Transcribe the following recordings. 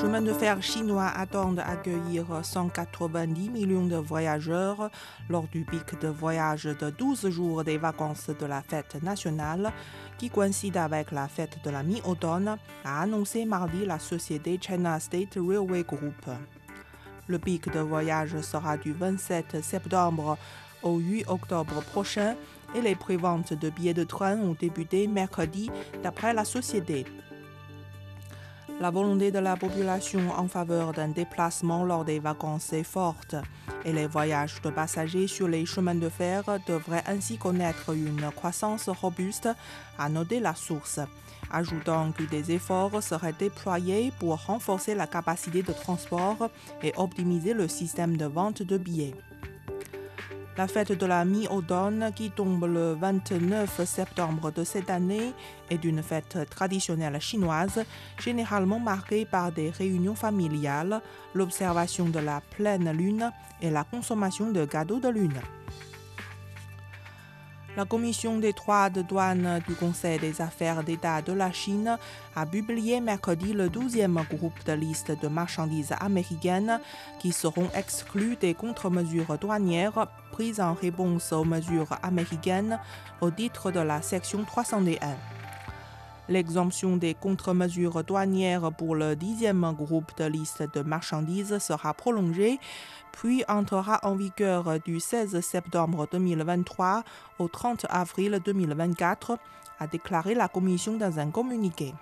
Chemins de fer chinois attendent accueillir 190 millions de voyageurs lors du pic de voyage de 12 jours des vacances de la fête nationale qui coïncide avec la fête de la mi-automne, a annoncé mardi la société China State Railway Group. Le pic de voyage sera du 27 septembre au 8 octobre prochain et les préventes de billets de train ont débuté mercredi d'après la société. La volonté de la population en faveur d'un déplacement lors des vacances est forte et les voyages de passagers sur les chemins de fer devraient ainsi connaître une croissance robuste, a noté la source, ajoutant que des efforts seraient déployés pour renforcer la capacité de transport et optimiser le système de vente de billets. La fête de la mi-automne, qui tombe le 29 septembre de cette année, est une fête traditionnelle chinoise, généralement marquée par des réunions familiales, l'observation de la pleine lune et la consommation de gâteaux de lune. La commission des droits de douane du Conseil des affaires d'État de la Chine a publié mercredi le 12e groupe de liste de marchandises américaines qui seront exclues des contre-mesures douanières prises en réponse aux mesures américaines au titre de la section 301. L'exemption des contre-mesures douanières pour le dixième groupe de liste de marchandises sera prolongée, puis entrera en vigueur du 16 septembre 2023 au 30 avril 2024, a déclaré la Commission dans un communiqué.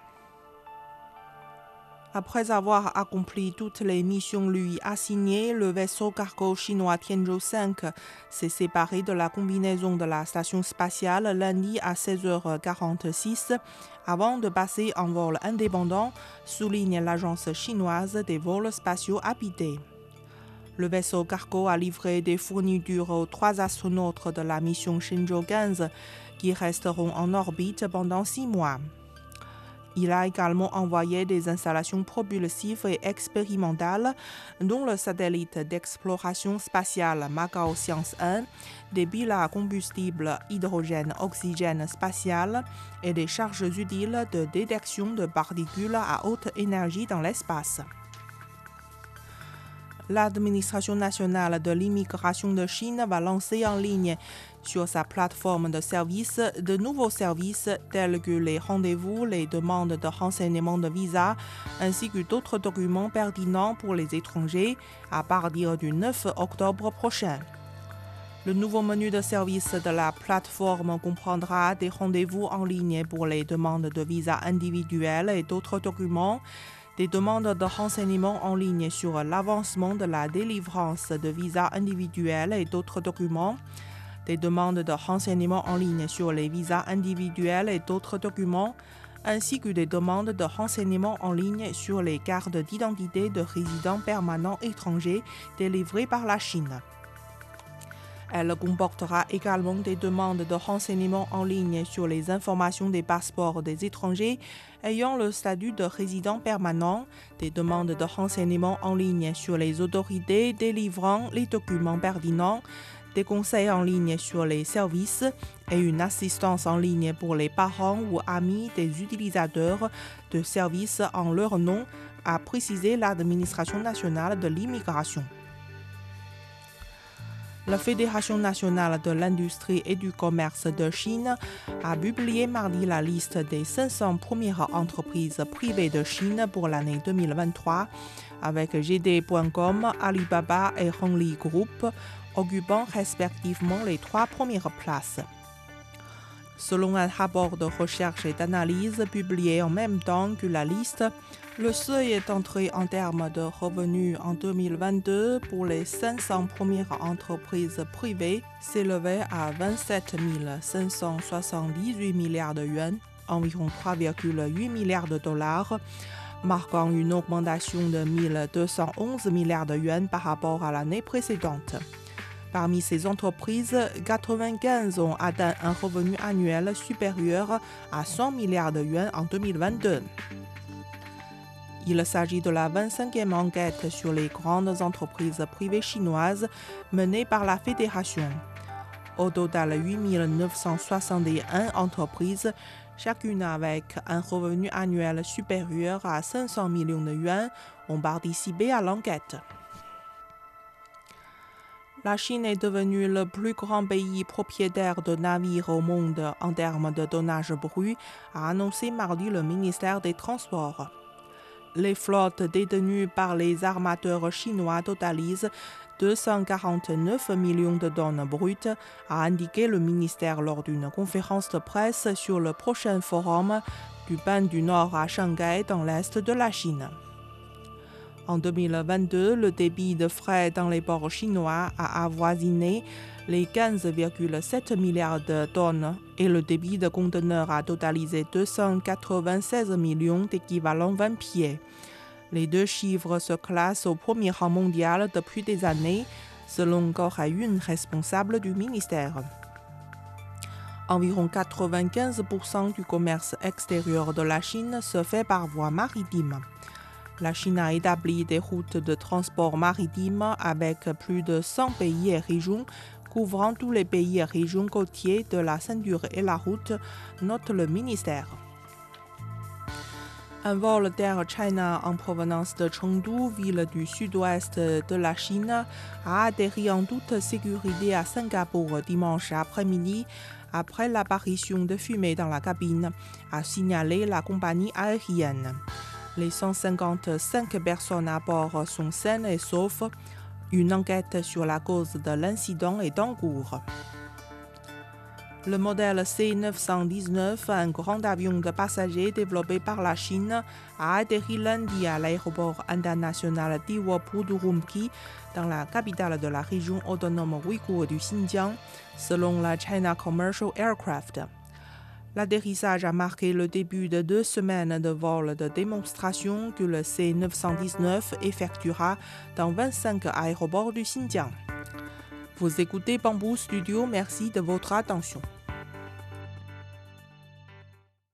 Après avoir accompli toutes les missions lui assignées, le vaisseau cargo chinois Tianzhou 5 s'est séparé de la combinaison de la station spatiale lundi à 16h46 avant de passer en vol indépendant, souligne l'agence chinoise des vols spatiaux habités. Le vaisseau cargo a livré des fournitures aux trois astronautes de la mission Shenzhou 15 qui resteront en orbite pendant six mois. Il a également envoyé des installations propulsives et expérimentales, dont le satellite d'exploration spatiale Macao Science 1, des piles à combustible hydrogène-oxygène spatial et des charges utiles de détection de particules à haute énergie dans l'espace. L'administration nationale de l'immigration de Chine va lancer en ligne sur sa plateforme de services de nouveaux services tels que les rendez-vous, les demandes de renseignement de visa ainsi que d'autres documents pertinents pour les étrangers à partir du 9 octobre prochain. Le nouveau menu de service de la plateforme comprendra des rendez-vous en ligne pour les demandes de visa individuelles et d'autres documents, des demandes de renseignements en ligne sur l'avancement de la délivrance de visas individuels et d'autres documents, des demandes de renseignements en ligne sur les visas individuels et d'autres documents, ainsi que des demandes de renseignements en ligne sur les cartes d'identité de résidents permanents étrangers délivrées par la Chine. Elle comportera également des demandes de renseignements en ligne sur les informations des passeports des étrangers ayant le statut de résident permanent, des demandes de renseignements en ligne sur les autorités délivrant les documents pertinents, des conseils en ligne sur les services et une assistance en ligne pour les parents ou amis des utilisateurs de services en leur nom, a précisé l'administration nationale de l'immigration. La Fédération nationale de l'industrie et du commerce de Chine a publié mardi la liste des 500 premières entreprises privées de Chine pour l'année 2023, avec GD.com, Alibaba et Hongli Group occupant respectivement les trois premières places. Selon un rapport de recherche et d'analyse publié en même temps que la liste, le seuil d'entrée en termes de revenus en 2022 pour les 500 premières entreprises privées s'élevait à 27 578 milliards de yuan, environ 3,8 milliards de dollars, marquant une augmentation de 1211 milliards de yuan par rapport à l'année précédente. Parmi ces entreprises, 95 ont atteint un revenu annuel supérieur à 100 milliards de yuan en 2022. Il s'agit de la 25e enquête sur les grandes entreprises privées chinoises menée par la Fédération. Au total, 8 961 entreprises, chacune avec un revenu annuel supérieur à 500 millions de yuan, ont participé à l'enquête. La Chine est devenue le plus grand pays propriétaire de navires au monde en termes de tonnage brut, a annoncé mardi le ministère des Transports. Les flottes détenues par les armateurs chinois totalisent 249 millions de tonnes brutes, a indiqué le ministère lors d'une conférence de presse sur le prochain forum du Ban du Nord à Shanghai dans l'est de la Chine. En 2022, le débit de frais dans les ports chinois a avoisiné les 15,7 milliards de tonnes et le débit de conteneurs a totalisé 296 millions d'équivalents 20 pieds. Les deux chiffres se classent au premier rang mondial depuis des années, selon Gao Haiyun, responsable du ministère. Environ 95% du commerce extérieur de la Chine se fait par voie maritime. La Chine a établi des routes de transport maritime avec plus de 100 pays et régions, couvrant tous les pays et régions côtiers de la ceinture et la route, note le ministère. Un vol d'Air China en provenance de Chengdu, ville du sud-ouest de la Chine, a atterri en toute sécurité à Singapour dimanche après-midi après l'apparition de fumée dans la cabine, a signalé la compagnie aérienne. Les 155 personnes à bord sont saines et saufs. Une enquête sur la cause de l'incident est en cours. Le modèle C919, un grand avion de passagers développé par la Chine, a atterri lundi à l'aéroport international d'Iwopudurumqi, dans la capitale de la région autonome ouïghour du Xinjiang, selon la China Commercial Aircraft. L'atterrissage a marqué le début de deux semaines de vol de démonstration que le C919 effectuera dans 25 aéroports du Xinjiang. Vous écoutez Bamboo Studio, merci de votre attention.